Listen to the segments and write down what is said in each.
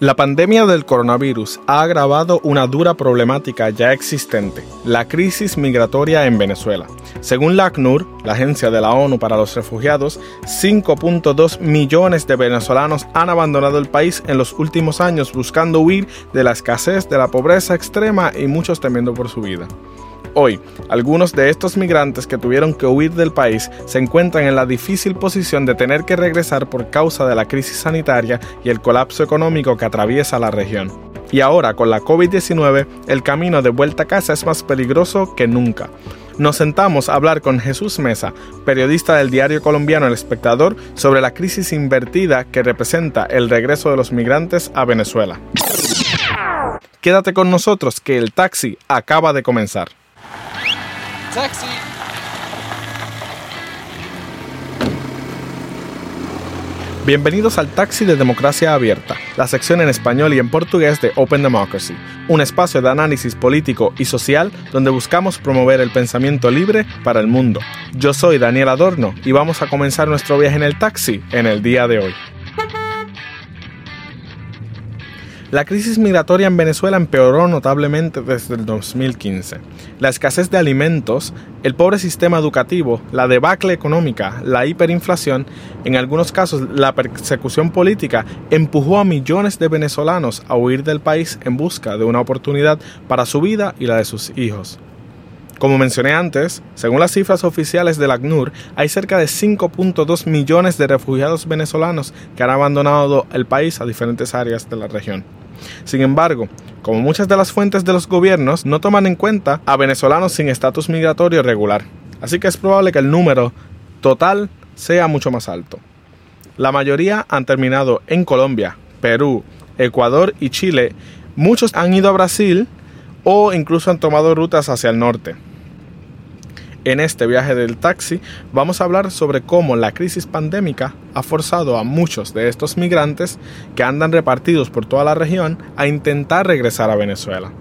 La pandemia del coronavirus ha agravado una dura problemática ya existente, la crisis migratoria en Venezuela. Según la ACNUR, la Agencia de la ONU para los Refugiados, 5.2 millones de venezolanos han abandonado el país en los últimos años buscando huir de la escasez, de la pobreza extrema y muchos temiendo por su vida. Hoy, algunos de estos migrantes que tuvieron que huir del país se encuentran en la difícil posición de tener que regresar por causa de la crisis sanitaria y el colapso económico que atraviesa la región. Y ahora, con la COVID-19, el camino de vuelta a casa es más peligroso que nunca. Nos sentamos a hablar con Jesús Mesa, periodista del diario colombiano El Espectador, sobre la crisis invertida que representa el regreso de los migrantes a Venezuela. Quédate con nosotros que el taxi acaba de comenzar. Taxi. Bienvenidos al Taxi de Democracia Abierta, la sección en español y en portugués de Open Democracy, un espacio de análisis político y social donde buscamos promover el pensamiento libre para el mundo. Yo soy Daniel Adorno y vamos a comenzar nuestro viaje en el taxi en el día de hoy. La crisis migratoria en Venezuela empeoró notablemente desde el 2015. La escasez de alimentos, el pobre sistema educativo, la debacle económica, la hiperinflación, en algunos casos la persecución política, empujó a millones de venezolanos a huir del país en busca de una oportunidad para su vida y la de sus hijos. Como mencioné antes, según las cifras oficiales del ACNUR, hay cerca de 5.2 millones de refugiados venezolanos que han abandonado el país a diferentes áreas de la región. Sin embargo, como muchas de las fuentes de los gobiernos no toman en cuenta a venezolanos sin estatus migratorio regular, así que es probable que el número total sea mucho más alto. La mayoría han terminado en Colombia, Perú, Ecuador y Chile. Muchos han ido a Brasil o incluso han tomado rutas hacia el norte. En este viaje del taxi vamos a hablar sobre cómo la crisis pandémica ha forzado a muchos de estos migrantes que andan repartidos por toda la región a intentar regresar a Venezuela.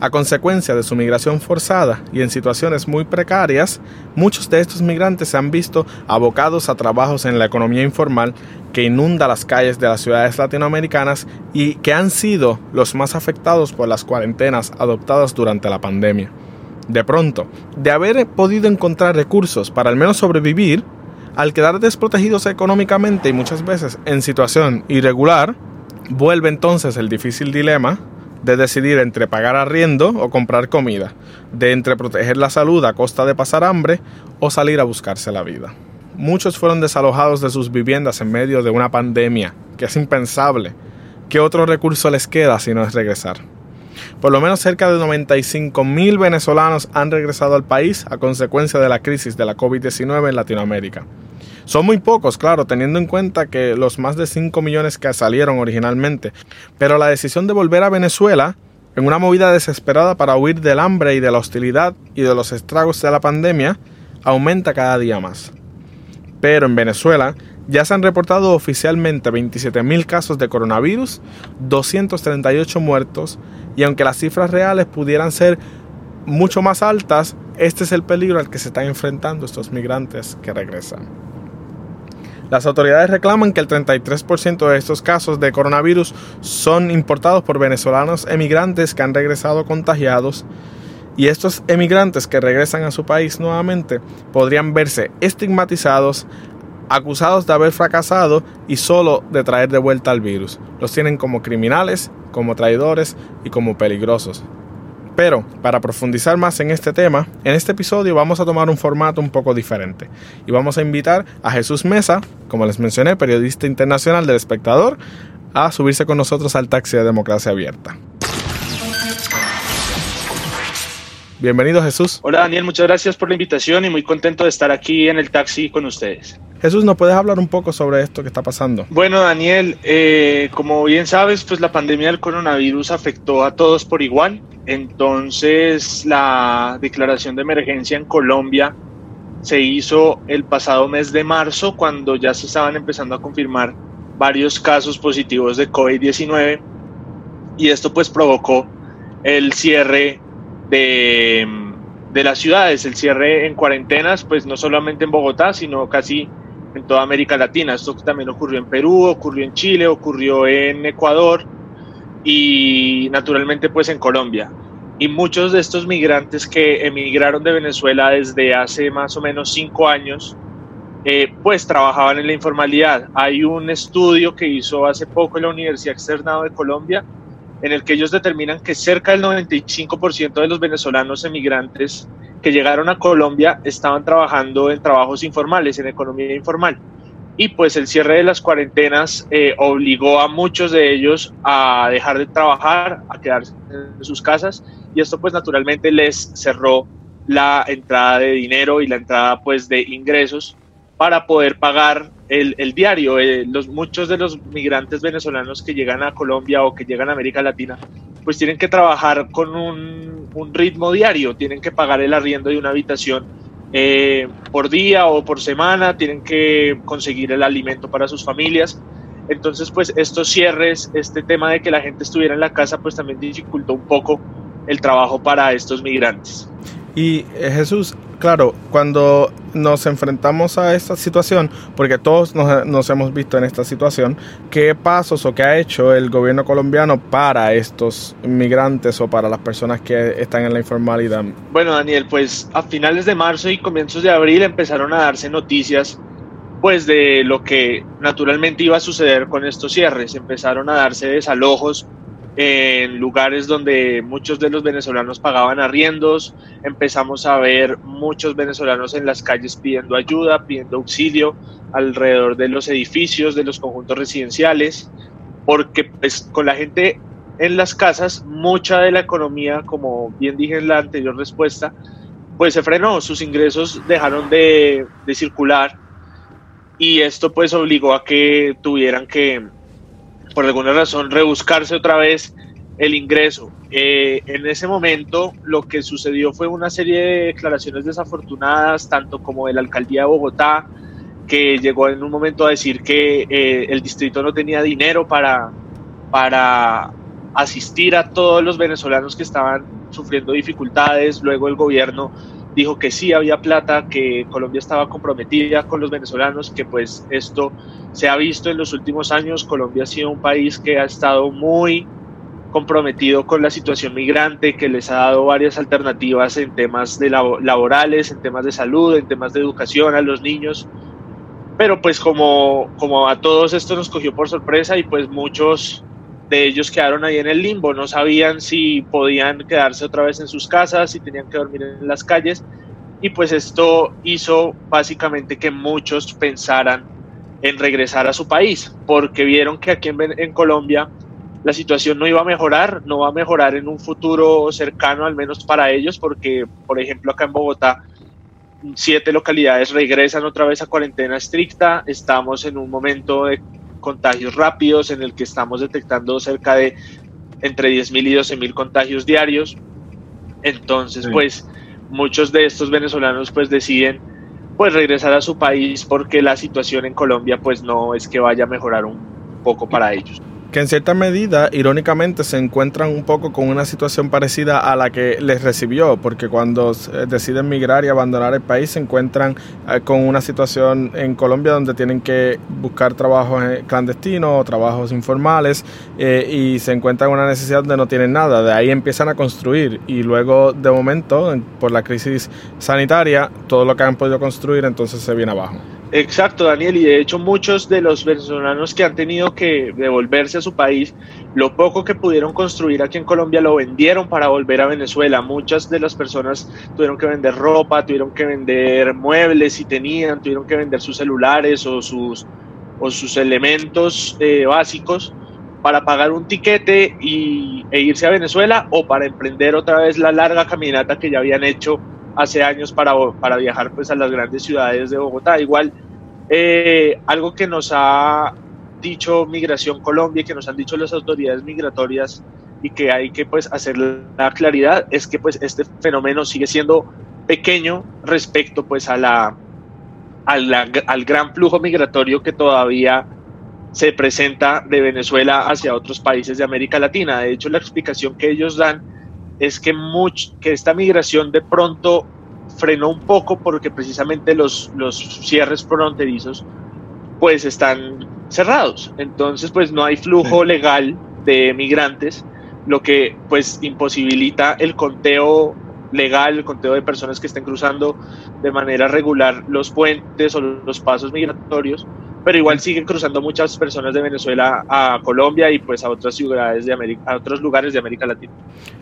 A consecuencia de su migración forzada y en situaciones muy precarias, muchos de estos migrantes se han visto abocados a trabajos en la economía informal que inunda las calles de las ciudades latinoamericanas y que han sido los más afectados por las cuarentenas adoptadas durante la pandemia. De pronto, de haber podido encontrar recursos para al menos sobrevivir, al quedar desprotegidos económicamente y muchas veces en situación irregular, vuelve entonces el difícil dilema de decidir entre pagar arriendo o comprar comida, de entre proteger la salud a costa de pasar hambre o salir a buscarse la vida. Muchos fueron desalojados de sus viviendas en medio de una pandemia, que es impensable. ¿Qué otro recurso les queda si no es regresar? Por lo menos cerca de 95 mil venezolanos han regresado al país a consecuencia de la crisis de la COVID-19 en Latinoamérica. Son muy pocos, claro, teniendo en cuenta que los más de 5 millones que salieron originalmente, pero la decisión de volver a Venezuela, en una movida desesperada para huir del hambre y de la hostilidad y de los estragos de la pandemia, aumenta cada día más. Pero en Venezuela ya se han reportado oficialmente 27.000 casos de coronavirus, 238 muertos y aunque las cifras reales pudieran ser mucho más altas, este es el peligro al que se están enfrentando estos migrantes que regresan. Las autoridades reclaman que el 33% de estos casos de coronavirus son importados por venezolanos emigrantes que han regresado contagiados y estos emigrantes que regresan a su país nuevamente podrían verse estigmatizados, acusados de haber fracasado y solo de traer de vuelta al virus. Los tienen como criminales, como traidores y como peligrosos. Pero, para profundizar más en este tema, en este episodio vamos a tomar un formato un poco diferente y vamos a invitar a Jesús Mesa, como les mencioné, periodista internacional del espectador, a subirse con nosotros al taxi de Democracia Abierta. Bienvenido Jesús. Hola Daniel, muchas gracias por la invitación y muy contento de estar aquí en el taxi con ustedes. Jesús, ¿nos puedes hablar un poco sobre esto que está pasando? Bueno, Daniel, eh, como bien sabes, pues la pandemia del coronavirus afectó a todos por igual. Entonces, la declaración de emergencia en Colombia se hizo el pasado mes de marzo, cuando ya se estaban empezando a confirmar varios casos positivos de COVID-19. Y esto pues provocó el cierre de, de las ciudades, el cierre en cuarentenas, pues no solamente en Bogotá, sino casi en toda América Latina. Esto también ocurrió en Perú, ocurrió en Chile, ocurrió en Ecuador y naturalmente pues en Colombia. Y muchos de estos migrantes que emigraron de Venezuela desde hace más o menos cinco años, eh, pues trabajaban en la informalidad. Hay un estudio que hizo hace poco la Universidad Externado de Colombia en el que ellos determinan que cerca del 95% de los venezolanos emigrantes que llegaron a Colombia estaban trabajando en trabajos informales, en economía informal. Y pues el cierre de las cuarentenas eh, obligó a muchos de ellos a dejar de trabajar, a quedarse en sus casas y esto pues naturalmente les cerró la entrada de dinero y la entrada pues de ingresos para poder pagar el, el diario. Eh, los, muchos de los migrantes venezolanos que llegan a Colombia o que llegan a América Latina, pues tienen que trabajar con un, un ritmo diario, tienen que pagar el arriendo de una habitación eh, por día o por semana, tienen que conseguir el alimento para sus familias. Entonces, pues estos cierres, este tema de que la gente estuviera en la casa, pues también dificultó un poco el trabajo para estos migrantes. Y eh, Jesús, claro, cuando nos enfrentamos a esta situación, porque todos nos, hemos visto en esta situación, ¿qué pasos o qué ha hecho el gobierno colombiano para estos migrantes o para las personas que están en la informalidad? Bueno, Daniel, pues a finales de marzo y comienzos de abril empezaron a darse noticias pues de lo que naturalmente iba a suceder con estos cierres. Empezaron a darse desalojos en lugares donde muchos de los venezolanos pagaban arriendos, empezamos a ver muchos venezolanos en las calles pidiendo ayuda, pidiendo auxilio alrededor de los edificios, de los conjuntos residenciales, porque pues, con la gente en las casas, mucha de la economía, como bien dije en la anterior respuesta, pues se frenó, sus ingresos dejaron de, de circular y esto pues obligó a que tuvieran que por alguna razón rebuscarse otra vez el ingreso. Eh, en ese momento lo que sucedió fue una serie de declaraciones desafortunadas, tanto como de la alcaldía de Bogotá, que llegó en un momento a decir que eh, el distrito no tenía dinero para, para asistir a todos los venezolanos que estaban sufriendo dificultades. Luego el gobierno dijo que sí había plata, que Colombia estaba comprometida con los venezolanos, que pues esto se ha visto en los últimos años. Colombia ha sido un país que ha estado muy comprometido con la situación migrante, que les ha dado varias alternativas en temas de laborales, en temas de salud, en temas de educación a los niños. Pero pues como, como a todos esto nos cogió por sorpresa y pues muchos de ellos quedaron ahí en el limbo, no sabían si podían quedarse otra vez en sus casas, si tenían que dormir en las calles, y pues esto hizo básicamente que muchos pensaran en regresar a su país, porque vieron que aquí en, Colombia la situación no iba a mejorar, no va a mejorar en un futuro cercano, al menos para ellos, porque, por ejemplo, acá en Bogotá, siete localidades regresan otra vez a cuarentena estricta, estamos en un momento de contagios rápidos en el que estamos detectando cerca de entre 10.000 y 12.000 contagios diarios. Entonces, pues muchos de estos venezolanos pues deciden pues regresar a su país porque la situación en Colombia pues no es que vaya a mejorar un poco para ellos que en cierta medida, irónicamente, se encuentran un poco con una situación parecida a la que les recibió, porque cuando eh, deciden migrar y abandonar el país se encuentran eh, con una situación en Colombia donde tienen que buscar trabajos eh, clandestinos o trabajos informales y se encuentran una necesidad donde no tienen nada. De ahí empiezan a construir y luego, de momento, por la crisis sanitaria, todo lo que han podido construir entonces se viene abajo. Exacto, Daniel, y de hecho muchos de los venezolanos que han tenido que devolverse a su país, lo poco que pudieron construir aquí en Colombia lo vendieron para volver a Venezuela. Muchas de las personas tuvieron que vender ropa, tuvieron que vender muebles si tenían, tuvieron que vender sus celulares o sus, o sus elementos eh, básicos para pagar un tiquete y, e irse a Venezuela o para emprender otra vez la larga caminata que ya habían hecho hace años para, para viajar pues a las grandes ciudades de Bogotá. Igual, eh, algo que nos ha dicho Migración Colombia, que nos han dicho las autoridades migratorias y que hay que pues hacer la claridad es que pues este fenómeno sigue siendo pequeño respecto pues a la, al gran flujo migratorio que todavía se presenta de Venezuela hacia otros países de América Latina. De hecho, la explicación que ellos dan es que, que esta migración de pronto frenó un poco porque precisamente los, los cierres fronterizos pues están cerrados. Entonces, pues no hay flujo legal de migrantes, lo que pues imposibilita el conteo legal, el conteo de personas que estén cruzando de manera regular los puentes o los pasos migratorios pero igual siguen cruzando muchas personas de Venezuela a Colombia y pues a otras ciudades de América, a otros lugares de América Latina.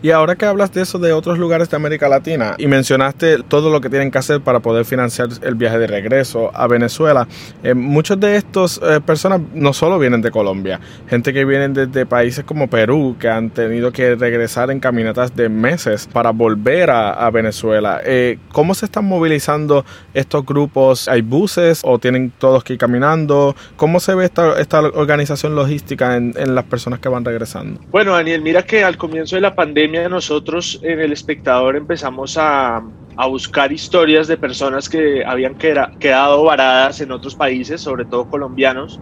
Y ahora que hablas de eso de otros lugares de América Latina y mencionaste todo lo que tienen que hacer para poder financiar el viaje de regreso a Venezuela, eh, muchos de estas eh, personas no solo vienen de Colombia, gente que vienen desde países como Perú, que han tenido que regresar en caminatas de meses para volver a, Venezuela. Eh, ¿Cómo se están movilizando estos grupos? ¿Hay buses o tienen todos que ir caminando? ¿Cómo se ve esta, esta organización logística en, en, las personas que van regresando? Bueno, Daniel, mira que al comienzo de la pandemia nosotros en El Espectador empezamos a, a buscar historias de personas que habían quedado varadas en otros países, sobre todo colombianos,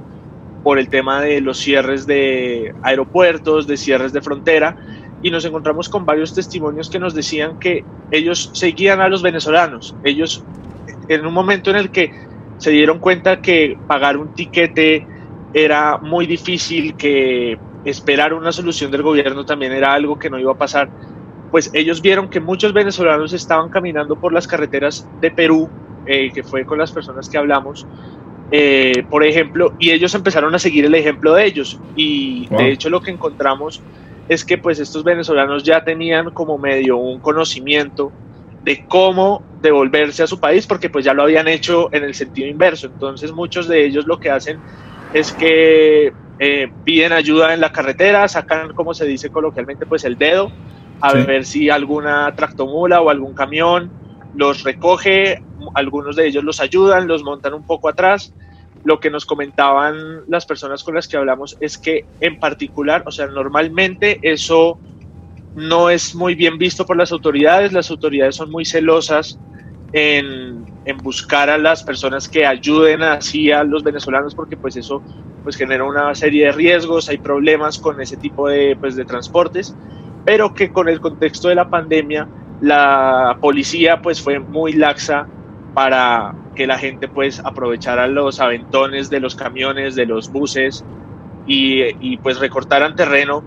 por el tema de los cierres de aeropuertos, de cierres de frontera, y nos encontramos con varios testimonios que nos decían que ellos seguían a los venezolanos. Ellos, en un momento en el que se dieron cuenta que pagar un tiquete era muy difícil, que esperar una solución del gobierno también era algo que no iba a pasar, pues ellos vieron que muchos venezolanos estaban caminando por las carreteras de Perú, eh, que fue con las personas que hablamos, eh, por ejemplo, y ellos empezaron a seguir el ejemplo de ellos. Y de hecho lo que encontramos es que pues estos venezolanos ya tenían como medio un conocimiento de cómo devolverse a su país, porque pues ya lo habían hecho en el sentido inverso. Entonces muchos de ellos lo que hacen es que eh, piden ayuda en la carretera, sacan, como se dice coloquialmente, pues el dedo, a ver si alguna tractomula o algún camión los recoge, algunos de ellos los ayudan, los montan un poco atrás. Lo que nos comentaban las personas con las que hablamos es que en particular, o sea, normalmente eso no es muy bien visto por las autoridades, las autoridades son muy celosas en, buscar a las personas que ayuden así a los venezolanos porque pues eso pues genera una serie de riesgos, hay problemas con ese tipo de, pues, de transportes, pero que con el contexto de la pandemia la policía pues fue muy laxa para que la gente pues aprovechara los aventones de los camiones, de los buses y, y pues recortaran terreno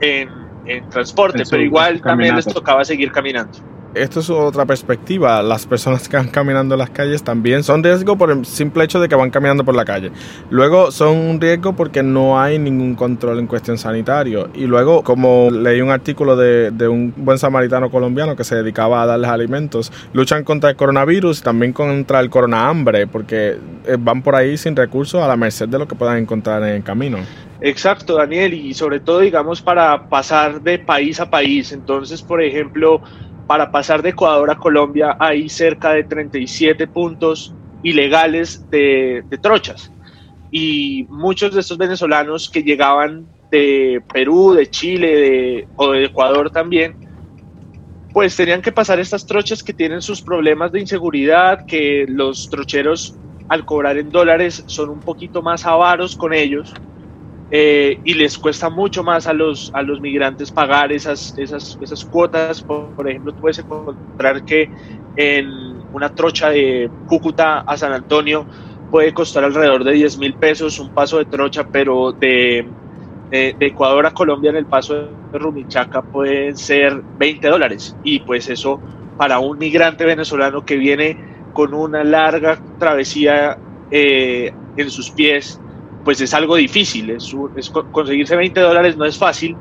en, en transporte, pero igual también les tocaba seguir caminando esto es otra perspectiva. Las personas que van caminando en las calles también son riesgo por el simple hecho de que van caminando por la calle. Luego son un riesgo porque no hay ningún control en cuestión sanitario. Y luego, como leí un artículo de, de un buen samaritano colombiano que se dedicaba a darles alimentos, luchan contra el coronavirus y también contra el corona hambre porque eh, van por ahí sin recursos a la merced de lo que puedan encontrar en el camino. Exacto, Daniel, y sobre todo, digamos, para pasar de país a país. Entonces, por ejemplo, para pasar de Ecuador a Colombia hay cerca de 37 puntos ilegales de, trochas. Y muchos de estos venezolanos que llegaban de Perú, de Chile o de Ecuador también, pues tenían que pasar estas trochas que tienen sus problemas de inseguridad, que los trocheros al cobrar en dólares son un poquito más avaros con ellos eh, y les cuesta mucho más a los, a los migrantes pagar esas, esas, esas cuotas. Por, ejemplo, puedes encontrar que en una trocha de Cúcuta a San Antonio puede costar alrededor de 10 mil pesos un paso de trocha, pero de, de, Ecuador a Colombia en el paso de Rumichaca pueden ser 20 dólares. Y pues eso para un migrante venezolano que viene con una larga travesía eh, en sus pies, pues es algo difícil, es, conseguirse 20 dólares no es fácil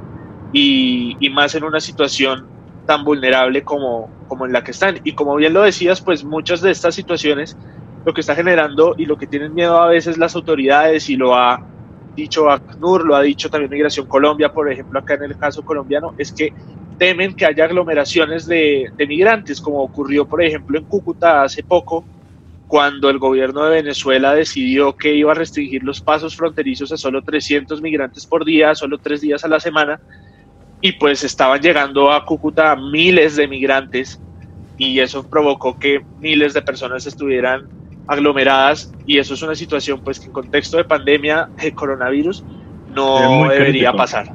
y, más en una situación tan vulnerable como, en la que están. Y como bien lo decías, pues muchas de estas situaciones lo que está generando y lo que tienen miedo a veces las autoridades y lo ha dicho ACNUR, lo ha dicho también Migración Colombia, por ejemplo, acá en el caso colombiano, es que temen que haya aglomeraciones de migrantes, como ocurrió, por ejemplo, en Cúcuta hace poco, cuando el gobierno de Venezuela decidió que iba a restringir los pasos fronterizos a solo 300 migrantes por día, solo tres días a la semana, y pues estaban llegando a Cúcuta miles de migrantes y eso provocó que miles de personas estuvieran aglomeradas y eso es una situación pues que en contexto de pandemia de coronavirus no debería pasar,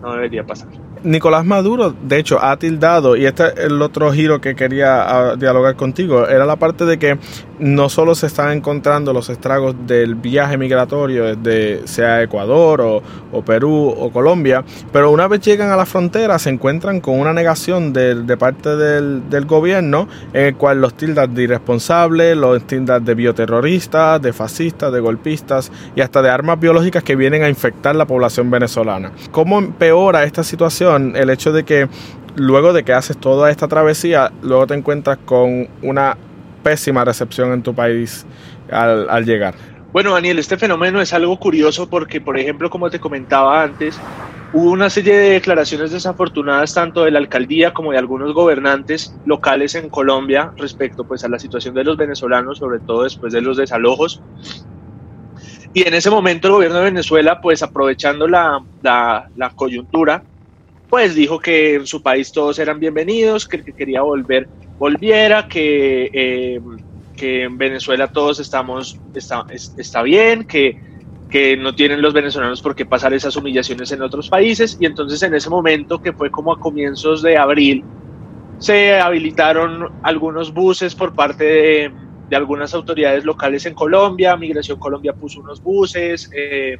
no debería pasar. Nicolás Maduro, de hecho, ha tildado, y este es el otro giro que quería ah, dialogar contigo, era la parte de que no solo se están encontrando los estragos del viaje migratorio desde sea Ecuador o, Perú o Colombia, pero una vez llegan a la frontera se encuentran con una negación de, parte del, del, gobierno en el cual los tildas de irresponsables, los tildas de bioterroristas, de fascistas, de golpistas y hasta de armas biológicas que vienen a infectar la población venezolana. ¿Cómo empeora esta situación el hecho de que luego de que haces toda esta travesía, luego te encuentras con una pésima recepción en tu país al, llegar. Bueno, Daniel, este fenómeno es algo curioso porque, por ejemplo, como te comentaba antes, hubo una serie de declaraciones desafortunadas tanto de la alcaldía como de algunos gobernantes locales en Colombia respecto pues, a la situación de los venezolanos, sobre todo después de los desalojos. Y en ese momento el gobierno de Venezuela, pues aprovechando la, la, coyuntura, pues dijo que en su país todos eran bienvenidos, que que quería volver volviera, que, eh, que en Venezuela todos estamos, está, está bien, que, que no tienen los venezolanos por qué pasar esas humillaciones en otros países. Y entonces en ese momento, que fue como a comienzos de abril, se habilitaron algunos buses por parte de, de algunas autoridades locales en Colombia. Migración Colombia puso unos buses. Eh,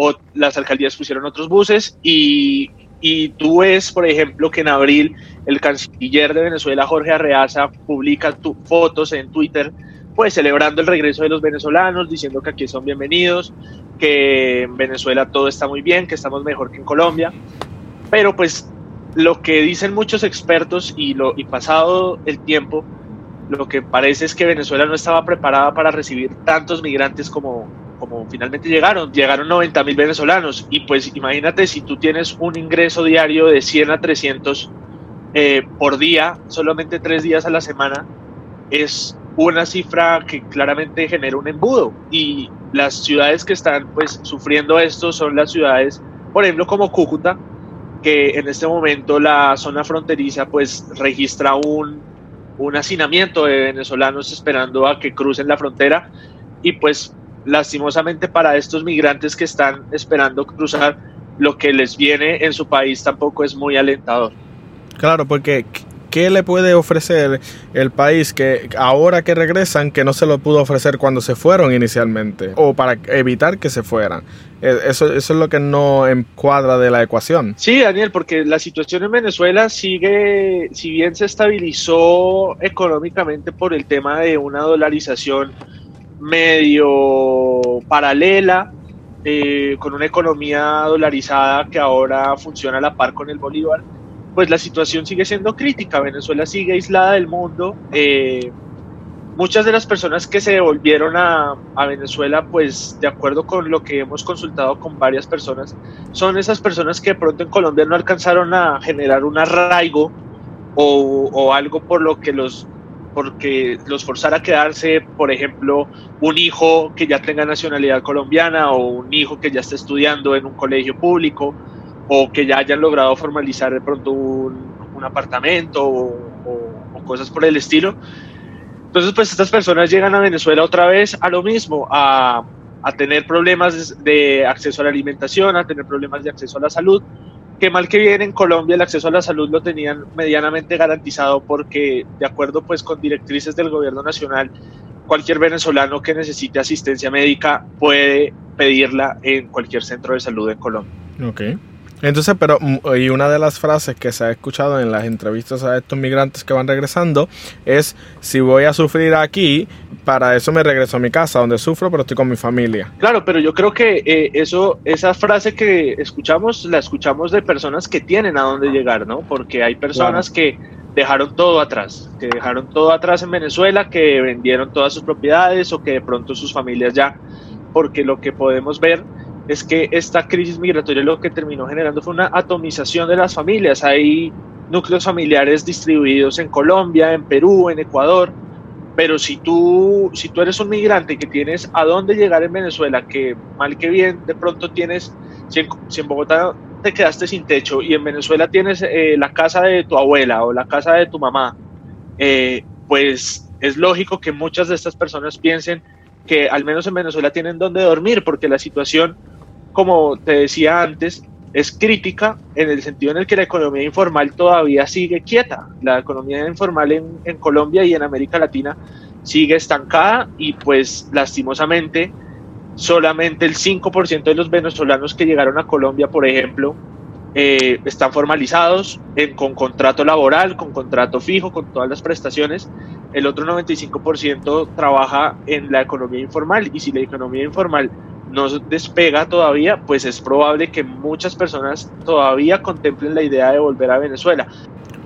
o las alcaldías pusieron otros buses y, y tú ves, por ejemplo, que en abril el canciller de Venezuela, Jorge Arreaza, publica fotos en Twitter, pues celebrando el regreso de los venezolanos, diciendo que aquí son bienvenidos, que en Venezuela todo está muy bien, que estamos mejor que en Colombia. Pero pues lo que dicen muchos expertos y, lo, y pasado el tiempo, lo que parece es que Venezuela no estaba preparada para recibir tantos migrantes como, como finalmente llegaron, llegaron 90 mil venezolanos. Y pues imagínate si tú tienes un ingreso diario de 100 a 300 eh, por día, solamente tres días a la semana, es una cifra que claramente genera un embudo. Y las ciudades que están pues sufriendo esto son las ciudades, por ejemplo como Cúcuta, que en este momento la zona fronteriza pues registra un, un hacinamiento de venezolanos esperando a que crucen la frontera. Y pues lastimosamente para estos migrantes que están esperando cruzar, lo que les viene en su país tampoco es muy alentador. Claro, porque ¿qué le puede ofrecer el país que ahora que regresan que no se lo pudo ofrecer cuando se fueron inicialmente o para evitar que se fueran? E, eso, eso es lo que no encuadra de la ecuación. Sí, Daniel, porque la situación en Venezuela sigue, si bien se estabilizó económicamente por el tema de una dolarización medio paralela, eh, con una economía dolarizada que ahora funciona a la par con el Bolívar, pues la situación sigue siendo crítica. Venezuela sigue aislada del mundo. Eh, muchas de las personas que se devolvieron a, a, Venezuela, pues de acuerdo con lo que hemos consultado con varias personas, son esas personas que de pronto en Colombia no alcanzaron a generar un arraigo o, o algo por lo que los porque los forzara a quedarse, por ejemplo, un hijo que ya tenga nacionalidad colombiana o un hijo que ya esté estudiando en un colegio público o que ya hayan logrado formalizar de pronto un, apartamento o, cosas por el estilo. Entonces, pues estas personas llegan a Venezuela otra vez a lo mismo, a, a tener problemas de acceso a la alimentación, a tener problemas de acceso a la salud que mal que bien en Colombia el acceso a la salud lo tenían medianamente garantizado porque de acuerdo pues con directrices del gobierno nacional cualquier venezolano que necesite asistencia médica puede pedirla en cualquier centro de salud en Colombia. Okay. Entonces, pero, mm, y una de las frases que se ha escuchado en las entrevistas a estos migrantes que van regresando es, si voy a sufrir aquí, para eso me regreso a mi casa, donde sufro, pero estoy con mi familia. Claro, pero yo creo que eh, eso, esa frase que escuchamos, la escuchamos de personas que tienen a dónde llegar, ¿no? Porque hay personas que dejaron todo atrás, que dejaron todo atrás en Venezuela, que vendieron todas sus propiedades o que de pronto sus familias ya, porque lo que podemos ver es que esta crisis migratoria lo que terminó generando fue una atomización de las familias. Hay núcleos familiares distribuidos en Colombia, en Perú, en Ecuador, pero si tú, si tú eres un migrante que tienes a dónde llegar en Venezuela, que mal que bien de pronto tienes, si en, Bogotá te quedaste sin techo y en Venezuela tienes eh, la casa de tu abuela o la casa de tu mamá, eh, pues es lógico que muchas de estas personas piensen que al menos en Venezuela tienen dónde dormir, porque la situación como te decía antes, es crítica en el sentido en el que la economía informal todavía sigue quieta. La economía informal en, en Colombia y en América Latina sigue estancada y pues lastimosamente solamente el 5% de los venezolanos que llegaron a Colombia, por ejemplo, eh, están formalizados con contrato laboral, con contrato fijo, con todas las prestaciones. El otro 95% trabaja en la economía informal y si la economía informal no despega todavía, pues es probable que muchas personas todavía contemplen la idea de volver a Venezuela.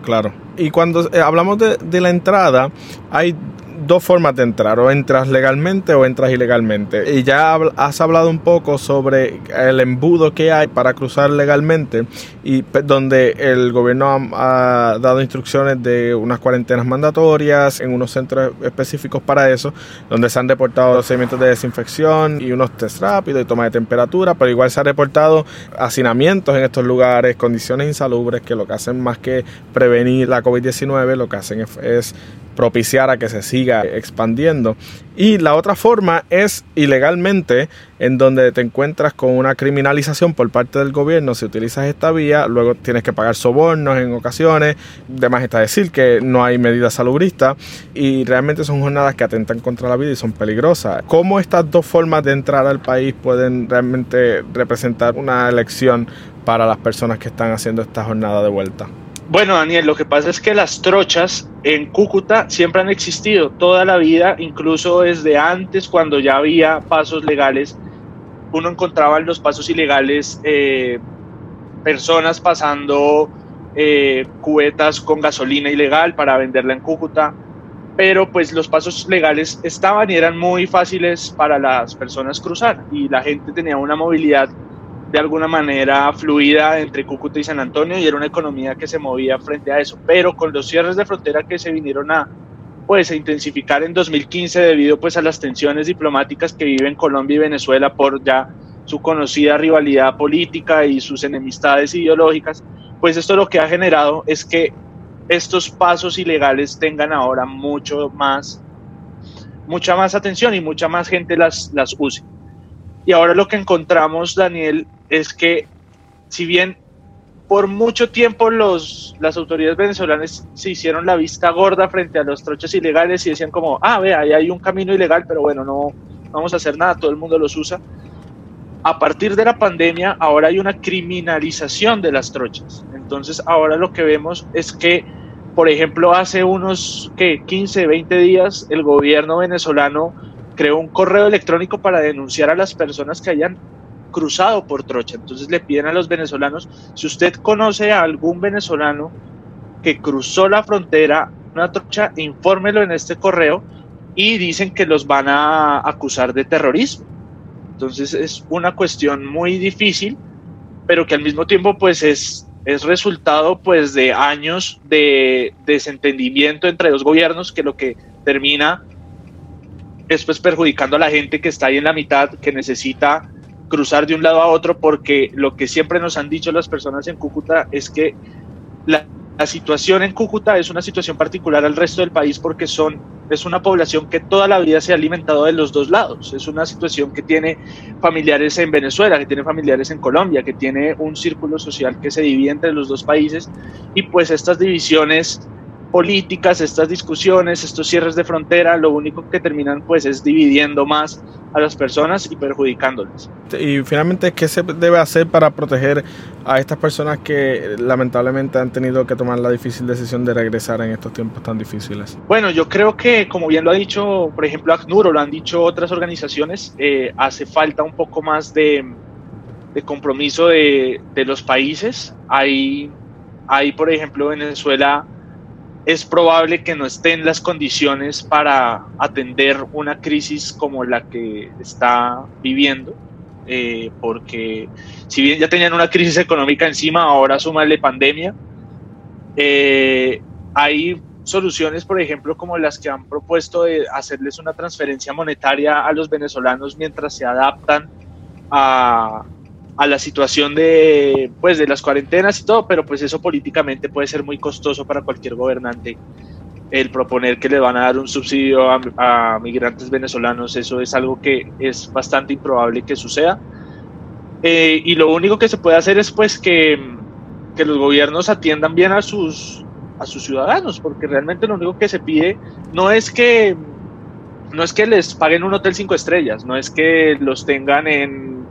Claro. Y cuando eh, hablamos de, de, la entrada, hay dos formas de entrar, o entras legalmente o entras ilegalmente. Y ya has hablado un poco sobre el embudo que hay para cruzar legalmente y donde el gobierno ha, dado instrucciones de unas cuarentenas mandatorias en unos centros específicos para eso, donde se han reportado procedimientos de desinfección y unos test rápidos y toma de temperatura, pero igual se ha reportado hacinamientos en estos lugares, condiciones insalubres que lo que hacen más que prevenir la COVID-19, lo que hacen es propiciar a que se siga expandiendo. Y la otra forma es ilegalmente, en donde te encuentras con una criminalización por parte del gobierno. Si utilizas esta vía, luego tienes que pagar sobornos en ocasiones. Además está decir que no hay medidas salubristas y realmente son jornadas que atentan contra la vida y son peligrosas. ¿Cómo estas dos formas de entrar al país pueden realmente representar una elección para las personas que están haciendo esta jornada de vuelta? Bueno, Daniel, lo que pasa es que las trochas en Cúcuta siempre han existido toda la vida, incluso desde antes, cuando ya había pasos legales. Uno encontraba en los pasos ilegales eh, personas pasando eh, cubetas con gasolina ilegal para venderla en Cúcuta, pero pues los pasos legales estaban y eran muy fáciles para las personas cruzar y la gente tenía una movilidad de alguna manera fluida entre Cúcuta y San Antonio y era una economía que se movía frente a eso. Pero con los cierres de frontera que se vinieron a, pues, a intensificar en 2015 debido pues, a las tensiones diplomáticas que viven Colombia y Venezuela por ya su conocida rivalidad política y sus enemistades ideológicas, pues esto lo que ha generado es que estos pasos ilegales tengan ahora mucho más, mucha más atención y mucha más gente las, las use. Y ahora lo que encontramos, Daniel, es que si bien por mucho tiempo los, las autoridades venezolanas se hicieron la vista gorda frente a los trochas ilegales y decían como, ah, ve, ahí hay un camino ilegal, pero bueno, no, vamos a hacer nada, todo el mundo los usa. A partir de la pandemia, ahora hay una criminalización de las trochas. Entonces, ahora lo que vemos es que, por ejemplo, hace unos ¿qué? 15, 20 días, el gobierno venezolano creó un correo electrónico para denunciar a las personas que hayan cruzado por trocha. Entonces le piden a los venezolanos, si usted conoce a algún venezolano que cruzó la frontera, una trocha, infórmelo en este correo y dicen que los van a acusar de terrorismo. Entonces es una cuestión muy difícil, pero que al mismo tiempo pues es, es resultado pues de años de desentendimiento entre los gobiernos que lo que termina es pues perjudicando a la gente que está ahí en la mitad, que necesita cruzar de un lado a otro, porque lo que siempre nos han dicho las personas en Cúcuta es que la, situación en Cúcuta es una situación particular al resto del país porque son, es una población que toda la vida se ha alimentado de los dos lados. Es una situación que tiene familiares en Venezuela, que tiene familiares en Colombia, que tiene un círculo social que se divide entre los dos países y pues estas divisiones políticas, estas discusiones, estos cierres de frontera, lo único que terminan pues es dividiendo más a las personas y perjudicándoles. Y finalmente, ¿qué se debe hacer para proteger a estas personas que lamentablemente han tenido que tomar la difícil decisión de regresar en estos tiempos tan difíciles? Bueno, yo creo que, como bien lo ha dicho, por ejemplo, ACNUR o lo han dicho otras organizaciones, eh, hace falta un poco más de, de compromiso de, de, los países. Hay, hay, por ejemplo, Venezuela es probable que no estén las condiciones para atender una crisis como la que está viviendo, eh, porque si bien ya tenían una crisis económica encima, ahora súmale pandemia. Eh, hay soluciones, por ejemplo, como las que han propuesto de hacerles una transferencia monetaria a los venezolanos mientras se adaptan a, a la situación de, pues, de las cuarentenas y todo, pero pues eso políticamente puede ser muy costoso para cualquier gobernante. El proponer que le van a dar un subsidio a, migrantes venezolanos, eso es algo que es bastante improbable que suceda. Eh, y lo único que se puede hacer es pues que, que los gobiernos atiendan bien a sus, a sus ciudadanos, porque realmente lo único que se pide no es que no es que les paguen un hotel cinco estrellas, no es que los tengan en,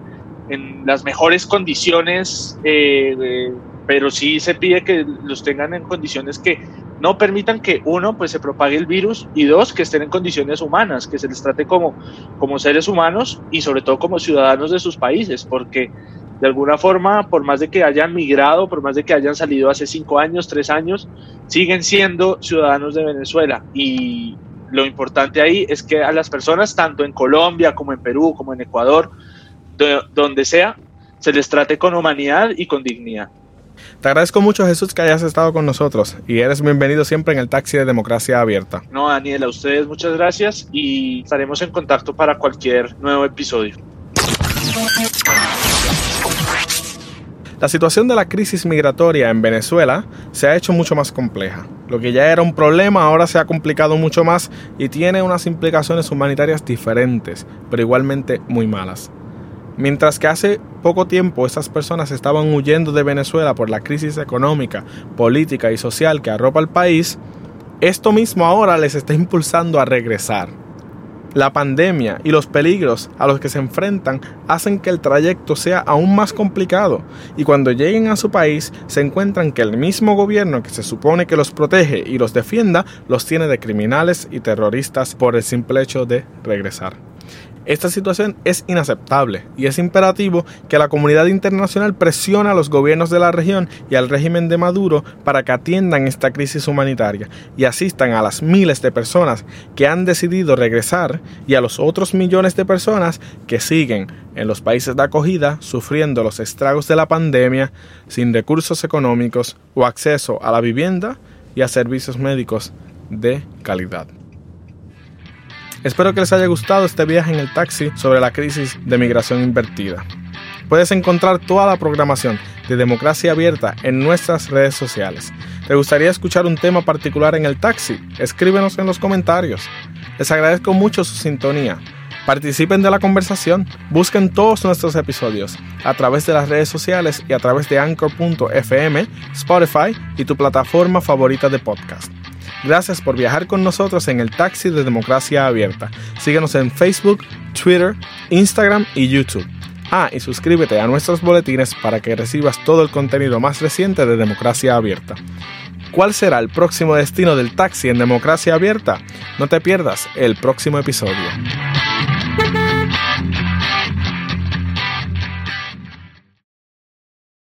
en las mejores condiciones, eh, pero sí se pide que los tengan en condiciones que no permitan que uno pues se propague el virus y dos que estén en condiciones humanas, que se les trate como, como seres humanos y sobre todo como ciudadanos de sus países, porque de alguna forma, por más de que hayan migrado, por más de que hayan salido hace cinco años, tres años, siguen siendo ciudadanos de Venezuela. Y lo importante ahí es que a las personas, tanto en Colombia como en Perú, como en Ecuador, donde sea, se les trate con humanidad y con dignidad. Te agradezco mucho, Jesús, que hayas estado con nosotros y eres bienvenido siempre en el taxi de Democracia Abierta. No, Daniel, a ustedes muchas gracias y estaremos en contacto para cualquier nuevo episodio. La situación de la crisis migratoria en Venezuela se ha hecho mucho más compleja. Lo que ya era un problema ahora se ha complicado mucho más y tiene unas implicaciones humanitarias diferentes, pero igualmente muy malas. Mientras que hace poco tiempo estas personas estaban huyendo de Venezuela por la crisis económica, política y social que arropa el país, esto mismo ahora les está impulsando a regresar. La pandemia y los peligros a los que se enfrentan hacen que el trayecto sea aún más complicado y cuando lleguen a su país se encuentran que el mismo gobierno que se supone que los protege y los defienda los tiene de criminales y terroristas por el simple hecho de regresar. Esta situación es inaceptable y es imperativo que la comunidad internacional presione a los gobiernos de la región y al régimen de Maduro para que atiendan esta crisis humanitaria y asistan a las miles de personas que han decidido regresar y a los otros millones de personas que siguen en los países de acogida sufriendo los estragos de la pandemia sin recursos económicos o acceso a la vivienda y a servicios médicos de calidad. Espero que les haya gustado este viaje en el taxi sobre la crisis de migración invertida. Puedes encontrar toda la programación de Democracia Abierta en nuestras redes sociales. ¿Te gustaría escuchar un tema particular en el taxi? Escríbenos en los comentarios. Les agradezco mucho su sintonía. Participen de la conversación, busquen todos nuestros episodios a través de las redes sociales y a través de anchor.fm, Spotify y tu plataforma favorita de podcast. Gracias por viajar con nosotros en el taxi de Democracia Abierta. Síguenos en Facebook, Twitter, Instagram y YouTube. Ah, y suscríbete a nuestros boletines para que recibas todo el contenido más reciente de Democracia Abierta. ¿Cuál será el próximo destino del taxi en Democracia Abierta? No te pierdas el próximo episodio.